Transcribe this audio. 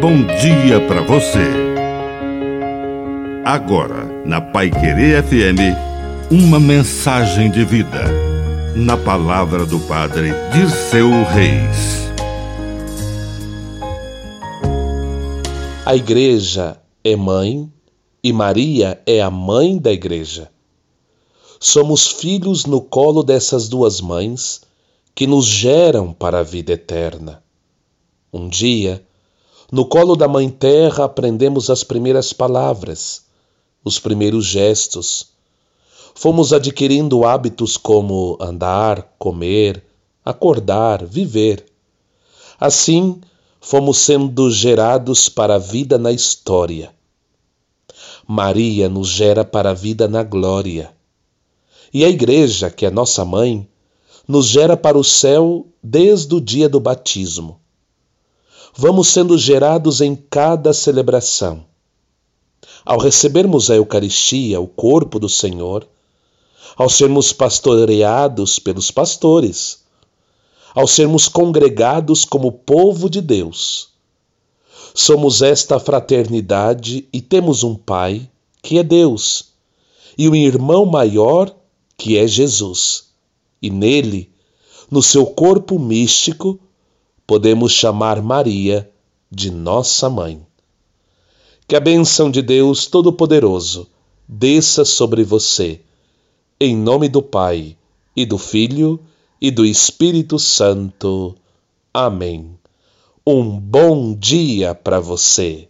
bom dia para você. Agora, na Pai Querer FM, uma mensagem de vida. Na palavra do Padre Dirceu Reis. A igreja é mãe e Maria é a mãe da igreja. Somos filhos no colo dessas duas mães que nos geram para a vida eterna. Um dia, no colo da Mãe Terra aprendemos as primeiras palavras, os primeiros gestos. Fomos adquirindo hábitos como andar, comer, acordar, viver. Assim, fomos sendo gerados para a vida na história. Maria nos gera para a vida na glória. E a Igreja, que é nossa mãe, nos gera para o céu desde o dia do batismo vamos sendo gerados em cada celebração. Ao recebermos a Eucaristia, o corpo do Senhor, ao sermos pastoreados pelos pastores, ao sermos congregados como povo de Deus. Somos esta fraternidade e temos um Pai, que é Deus, e um irmão maior, que é Jesus. E nele, no seu corpo místico, podemos chamar Maria de nossa mãe. Que a bênção de Deus Todo-Poderoso desça sobre você, em nome do Pai, e do Filho, e do Espírito Santo. Amém. Um bom dia para você.